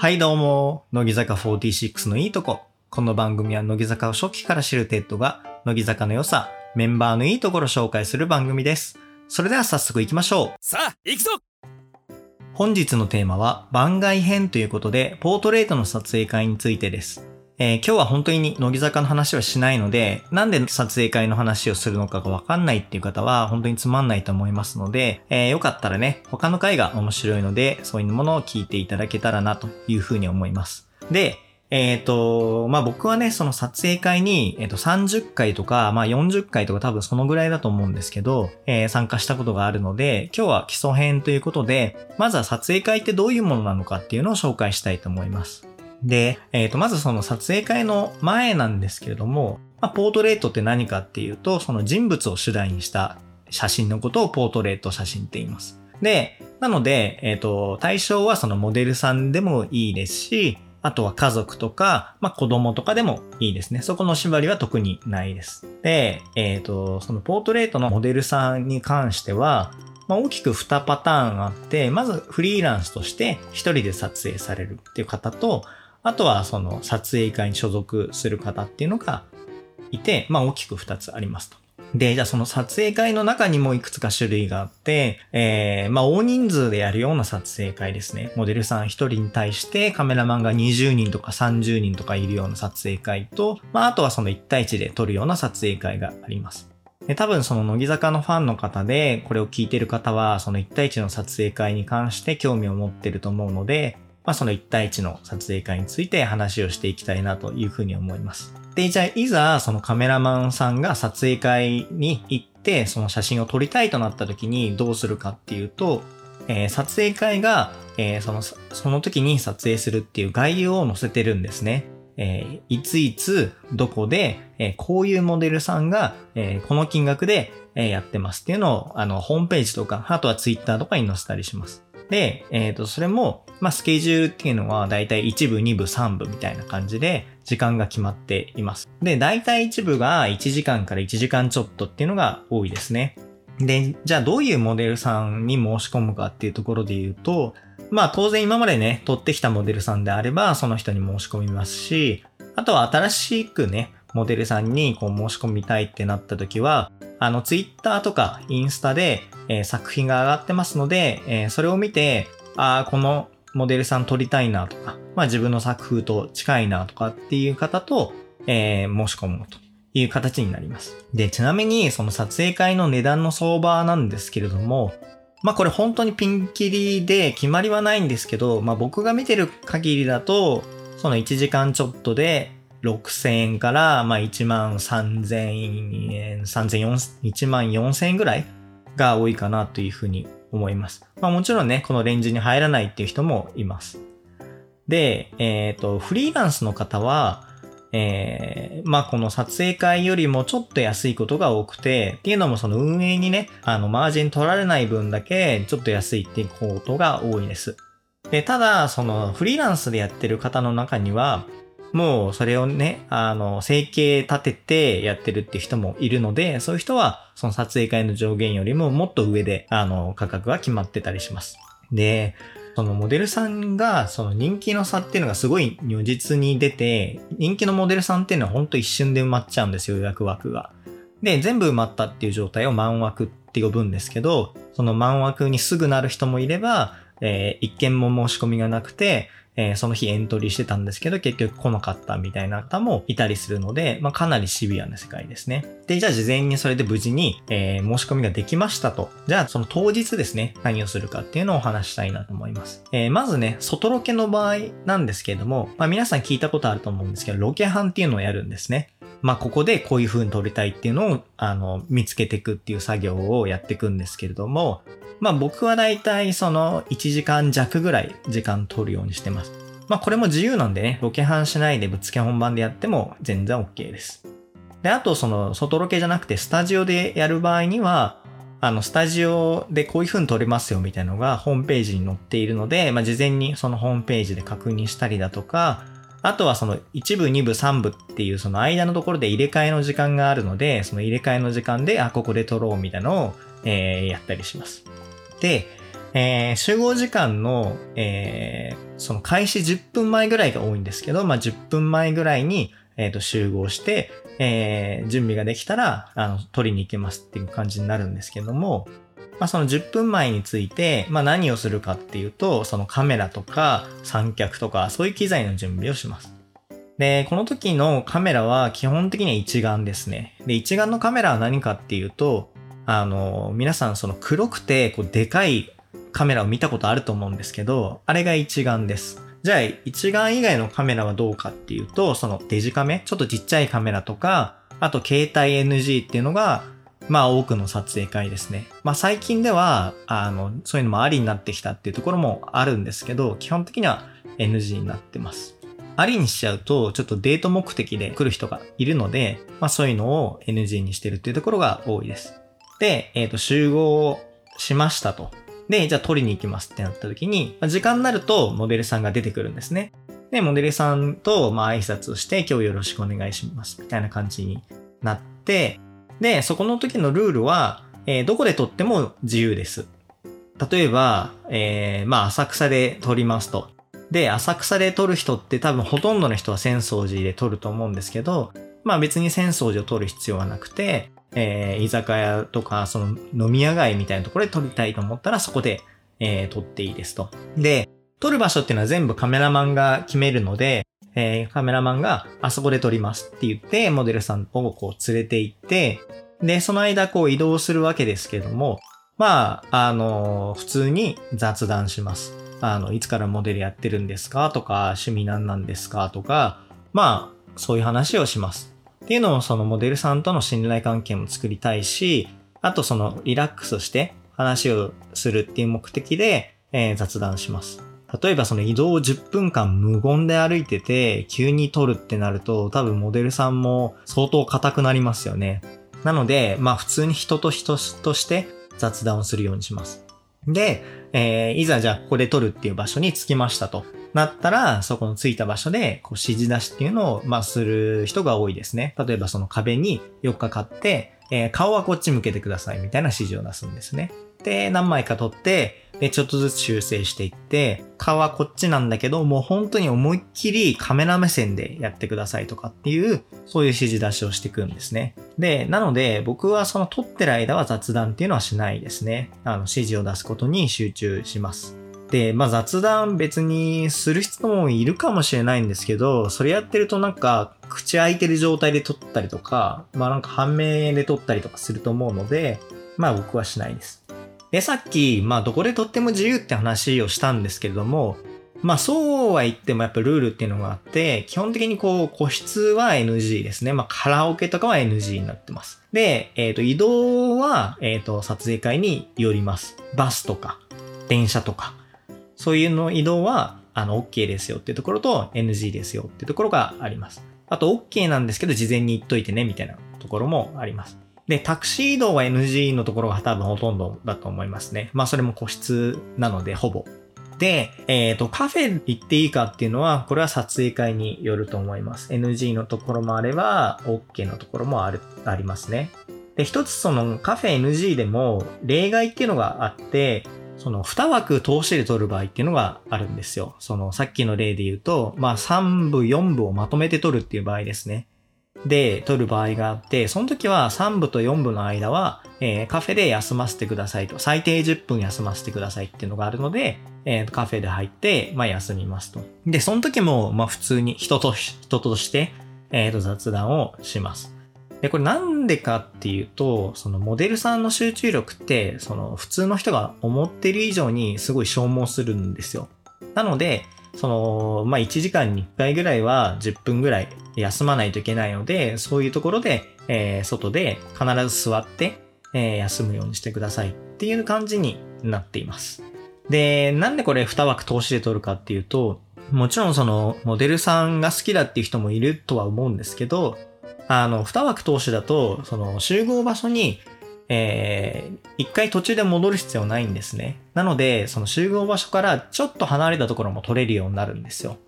はいどうも、乃木坂46のいいとこ。この番組は乃木坂を初期から知るテッドが、乃木坂の良さ、メンバーのいいところを紹介する番組です。それでは早速行きましょう。さあ行くぞ本日のテーマは番外編ということで、ポートレートの撮影会についてです。えー今日は本当に乃木坂の話はしないので、なんで撮影会の話をするのかがわかんないっていう方は本当につまんないと思いますので、えーよかったらね、他の回が面白いので、そういうものを聞いていただけたらなというふうに思います。で、えっ、と、まあ、僕はね、その撮影会に、えっ、と、30回とか、まあ、40回とか多分そのぐらいだと思うんですけど、えー参加したことがあるので、今日は基礎編ということで、まずは撮影会ってどういうものなのかっていうのを紹介したいと思います。で、えっ、と、まずその撮影会の前なんですけれども、まあ、ポートレートって何かっていうと、その人物を主題にした写真のことをポートレート写真って言います。で、なので、えっ、と、対象はそのモデルさんでもいいですし、あとは家族とか、まあ、子供とかでもいいですね。そこの縛りは特にないです。で、えっ、と、そのポートレートのモデルさんに関しては、まあ、大きく2パターンあって、まずフリーランスとして一人で撮影されるっていう方と、あとはその撮影会に所属する方っていうのがいて、まあ大きく2つありますと。で、じゃあその撮影会の中にもいくつか種類があって、えー、まあ大人数でやるような撮影会ですね。モデルさん1人に対してカメラマンが20人とか30人とかいるような撮影会と、まああとはその1対1で撮るような撮影会があります。で多分その乃木坂のファンの方でこれを聞いてる方はその1対1の撮影会に関して興味を持ってると思うので、まあその1対1の撮影会について話をしていきたいなというふうに思います。で、じゃあいざそのカメラマンさんが撮影会に行ってその写真を撮りたいとなった時にどうするかっていうと、えー撮影会が、えーその、その時に撮影するっていう概要を載せてるんですね。えーいついつ、どこで、えこういうモデルさんが、えこの金額で、えやってますっていうのを、あの、ホームページとか、あとはツイッターとかに載せたりします。で、えっ、と、それも、まあ、スケジュールっていうのは、だいたい1部、2部、3部みたいな感じで、時間が決まっています。で、だいたい1部が1時間から1時間ちょっとっていうのが多いですね。で、じゃあどういうモデルさんに申し込むかっていうところで言うと、まあ当然今までね、撮ってきたモデルさんであれば、その人に申し込みますし、あとは新しくね、モデルさんにこう申し込みたいってなった時は、あのツイッターとかインスタで、えー作品が上がってますので、えーそれを見て、ああ、このモデルさん撮りたいなとか、まあ自分の作風と近いなとかっていう方と、えー申し込むという形になります。で、ちなみにその撮影会の値段の相場なんですけれども、まあこれ本当にピンキリで決まりはないんですけど、まあ僕が見てる限りだと、その1時間ちょっとで6000円から、まあ1万3000円、3000、1万4000円ぐらいが多いかなというふうに思います。まあもちろんね、このレンジに入らないっていう人もいます。で、えっ、と、フリーランスの方は、えーまあこの撮影会よりもちょっと安いことが多くて、っていうのもその運営にね、あの、マージン取られない分だけちょっと安いっていうことが多いです。で、ただ、そのフリーランスでやってる方の中には、もうそれをね、あの、生計立ててやってるって人もいるので、そういう人はその撮影会の上限よりももっと上で、あの、価格が決まってたりします。で、そのモデルさんが、その人気の差っていうのがすごい如実に出て、人気のモデルさんっていうのはほんと一瞬で埋まっちゃうんですよ、予約枠が。で、全部埋まったっていう状態を満枠って呼ぶんですけど、その満枠にすぐなる人もいれば、えー一件も申し込みがなくて、えーその日エントリーしてたんですけど、結局来なかったみたいな方もいたりするので、まあ、かなりシビアな世界ですね。で、じゃあ事前にそれで無事に、えー申し込みができましたと。じゃあその当日ですね、何をするかっていうのをお話したいなと思います。えーまずね、外ロケの場合なんですけれども、まあ、皆さん聞いたことあると思うんですけど、ロケハンっていうのをやるんですね。まあ、ここでこういう風に撮りたいっていうのを、あの、見つけていくっていう作業をやっていくんですけれども、まあ、僕はだいたいその1時間弱ぐらい時間取るようにしてます。まあ、これも自由なんでね、ロケハンしないでぶっつけ本番でやっても全然 OK です。で、あとその、外ロケじゃなくてスタジオでやる場合には、あの、スタジオでこういう風に撮れますよみたいなのがホームページに載っているので、まあ、事前にそのホームページで確認したりだとか、あとはその1部、2部、3部っていうその間のところで入れ替えの時間があるので、その入れ替えの時間で、あ、ここで撮ろうみたいなのを、えーやったりします。で、えー、集合時間の、えー、その開始10分前ぐらいが多いんですけど、まあ、10分前ぐらいに、え、ー、と、集合して、えー、準備ができたら、あの、取りに行けますっていう感じになるんですけども、まあ、その10分前について、まあ、何をするかっていうと、そのカメラとか三脚とか、そういう機材の準備をします。で、この時のカメラは基本的には一眼ですね。で、一眼のカメラは何かっていうと、あの、皆さんその黒くて、こう、でかいカメラを見たことあると思うんですけど、あれが一眼です。じゃあ、一眼以外のカメラはどうかっていうと、そのデジカメ、ちょっとちっちゃいカメラとか、あと携帯 NG っていうのが、まあ多くの撮影会ですね。まあ最近では、あの、そういうのもありになってきたっていうところもあるんですけど、基本的には NG になってます。ありにしちゃうと、ちょっとデート目的で来る人がいるので、まあそういうのを NG にしてるっていうところが多いです。で、えっ、ー、と、集合しましたと。で、じゃあ撮りに行きますってなった時に、まあ、時間になるとモデルさんが出てくるんですね。で、モデルさんと、まあ、挨拶をして、今日よろしくお願いします。みたいな感じになって、で、そこの時のルールは、えー、どこで撮っても自由です。例えば、えー、まあ、浅草で撮りますと。で、浅草で撮る人って多分ほとんどの人は浅草寺で撮ると思うんですけど、まあ別に浅草寺を撮る必要はなくて、えー、居酒屋とか、その飲み屋街みたいなところで撮りたいと思ったらそこで、えー、撮っていいですと。で、撮る場所っていうのは全部カメラマンが決めるので、えー、カメラマンがあそこで撮りますって言って、モデルさんをこう連れて行って、で、その間こう移動するわけですけども、まあ、あのー、普通に雑談します。あの、いつからモデルやってるんですかとか、趣味何なんですかとか、まあ、そういう話をします。っていうのをそのモデルさんとの信頼関係も作りたいし、あとそのリラックスして話をするっていう目的で、えー、雑談します。例えばその移動を10分間無言で歩いてて、急に撮るってなると、多分モデルさんも相当硬くなりますよね。なので、まあ普通に人と人として雑談をするようにします。で、えー、いざじゃあここで撮るっていう場所に着きましたと。なったら、そこの着いた場所で、こう指示出しっていうのを、まあ、する人が多いですね。例えばその壁に4日かって、えー、顔はこっち向けてくださいみたいな指示を出すんですね。で、何枚か撮って、で、ちょっとずつ修正していって、顔はこっちなんだけど、もう本当に思いっきりカメラ目線でやってくださいとかっていう、そういう指示出しをしていくんですね。で、なので、僕はその撮ってる間は雑談っていうのはしないですね。あの、指示を出すことに集中します。で、まあ雑談別にする人もいるかもしれないんですけど、それやってるとなんか口開いてる状態で撮ったりとか、まあなんか半面で撮ったりとかすると思うので、まあ僕はしないです。で、さっき、まあどこで撮っても自由って話をしたんですけれども、まあそうは言ってもやっぱルールっていうのがあって、基本的にこう個室は NG ですね。まあカラオケとかは NG になってます。で、えっ、ー、と移動は、えっ、ー、と撮影会によります。バスとか、電車とか、そういうの移動は、あの、OK ですよっていうところと NG ですよっていうところがあります。あと、OK なんですけど、事前に言っといてね、みたいなところもあります。で、タクシー移動は NG のところが多分ほとんどだと思いますね。まあ、それも個室なので、ほぼ。で、えっ、ー、と、カフェ行っていいかっていうのは、これは撮影会によると思います。NG のところもあれば、OK のところもある、ありますね。で、一つそのカフェ NG でも例外っていうのがあって、その2枠通しで取る場合っていうのがあるんですよ。そのさっきの例で言うと、まあ3部、4部をまとめて取るっていう場合ですね。で、取る場合があって、その時は3部と4部の間は、えー、カフェで休ませてくださいと。最低10分休ませてくださいっていうのがあるので、えー、カフェで入って、まあ休みますと。で、その時も、まあ普通に人と、人として、え、ー、と雑談をします。で、これなんでかっていうと、そのモデルさんの集中力って、その普通の人が思ってる以上にすごい消耗するんですよ。なので、その、まあ、1時間に1回ぐらいは10分ぐらい休まないといけないので、そういうところで、えー、外で必ず座って、えー、休むようにしてくださいっていう感じになっています。で、なんでこれ2枠通しで撮るかっていうと、もちろんそのモデルさんが好きだっていう人もいるとは思うんですけど、あの、二枠投資だと、その集合場所に、えー、一回途中で戻る必要ないんですね。なので、その集合場所からちょっと離れたところも取れるようになるんですよ。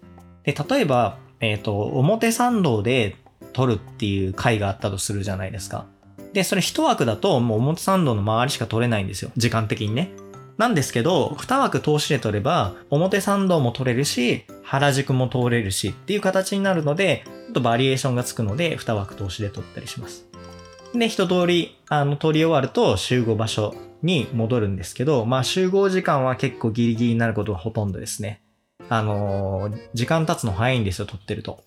で、例えば、えっ、ー、と、表参道で取るっていう回があったとするじゃないですか。で、それ一枠だともう表参道の周りしか取れないんですよ。時間的にね。なんですけど、2枠通しで取れば、表参道も取れるし、原宿も通れるしっていう形になるので、ちょっとバリエーションがつくので、2枠通しで取ったりします。で、一通り、あの、通り終わると集合場所に戻るんですけど、まあ集合時間は結構ギリギリになることがほとんどですね。あのー、時間経つの早いんですよ、撮ってると。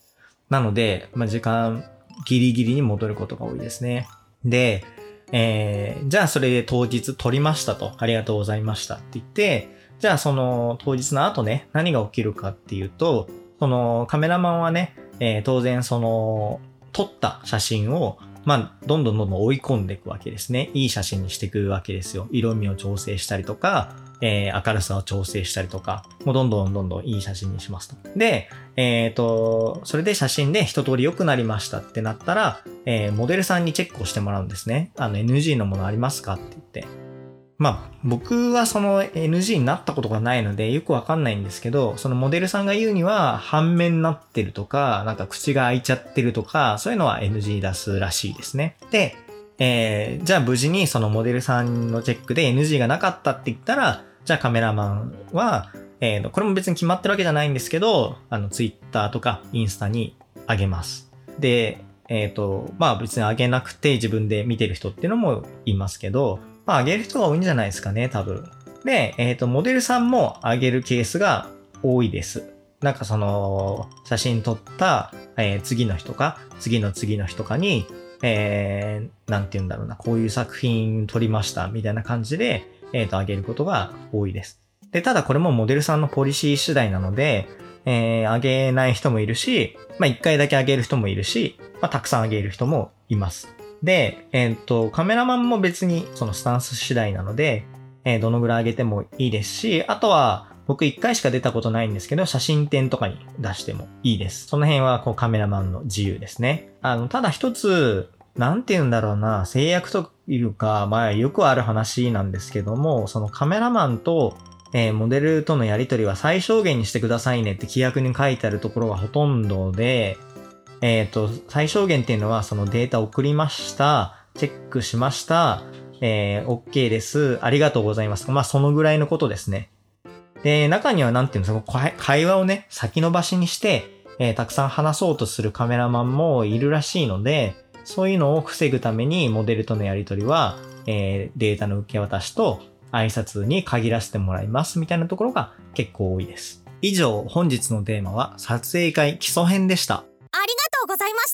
なので、まあ時間ギリギリに戻ることが多いですね。で、えー、じゃあそれで当日撮りましたと、ありがとうございましたって言って、じゃあその当日の後ね、何が起きるかっていうと、そのカメラマンはね、えー、当然その撮った写真をまあ、どんどんどんどん追い込んでいくわけですね。いい写真にしていくわけですよ。色味を調整したりとか、えー、明るさを調整したりとか、もうどんどんどんどんいい写真にしますと。で、えっ、ー、と、それで写真で一通り良くなりましたってなったら、えー、モデルさんにチェックをしてもらうんですね。あの、NG のものありますかって言って。まあ、僕はその NG になったことがないのでよくわかんないんですけど、そのモデルさんが言うには半面になってるとか、なんか口が開いちゃってるとか、そういうのは NG 出すらしいですね。で、えー、じゃあ無事にそのモデルさんのチェックで NG がなかったって言ったら、じゃあカメラマンは、えー、これも別に決まってるわけじゃないんですけど、あの、Twitter とかインスタに上げます。で、えっ、ー、と、まあ別に上げなくて自分で見てる人っていうのもいますけど、まあ、上げる人が多いんじゃないですかね、多分。で、えっ、ー、と、モデルさんも上げるケースが多いです。なんかその、写真撮った、えー、次の日とか、次の次の日とかに、えー、なんて言うんだろうな、こういう作品撮りました、みたいな感じで、えっ、ー、と、上げることが多いです。で、ただこれもモデルさんのポリシー次第なので、えー、上げない人もいるし、まあ、一回だけ上げる人もいるし、まあ、たくさん上げる人もいます。で、えっ、と、カメラマンも別にそのスタンス次第なので、えー、どのぐらい上げてもいいですし、あとは、僕一回しか出たことないんですけど、写真展とかに出してもいいです。その辺はこうカメラマンの自由ですね。あの、ただ一つ、なんて言うんだろうな、制約というか、まあよくある話なんですけども、そのカメラマンと、えー、モデルとのやりとりは最小限にしてくださいねって規約に書いてあるところがほとんどで、えっ、ー、と、最小限っていうのは、そのデータ送りました、チェックしました、えー、OK です、ありがとうございます。まあ、そのぐらいのことですね。で、中にはなんていうんですか、会話をね、先延ばしにして、えー、たくさん話そうとするカメラマンもいるらしいので、そういうのを防ぐためにモデルとのやりとりは、えー、データの受け渡しと挨拶に限らせてもらいますみたいなところが結構多いです。以上、本日のテーマは撮影会基礎編でした。うございまし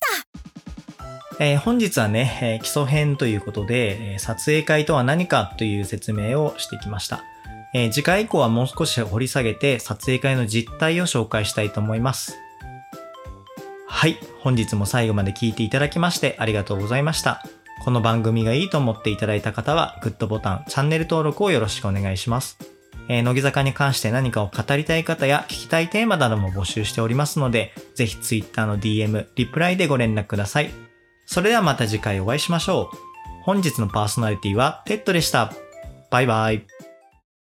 た。えー、本日はね、えー、基礎編ということで、え、撮影会とは何かという説明をしてきました。え次回以降はもう少し掘り下げて撮影会の実態を紹介したいと思います。はい、本日も最後まで聞いていただきましてありがとうございました。この番組がいいと思っていただいた方は、グッドボタン、チャンネル登録をよろしくお願いします。え、乃木坂に関して何かを語りたい方や聞きたいテーマなども募集しておりますので、ぜひ Twitter の DM、リプライでご連絡ください。それではまた次回お会いしましょう。本日のパーソナリティはテッドでした。バイバイ。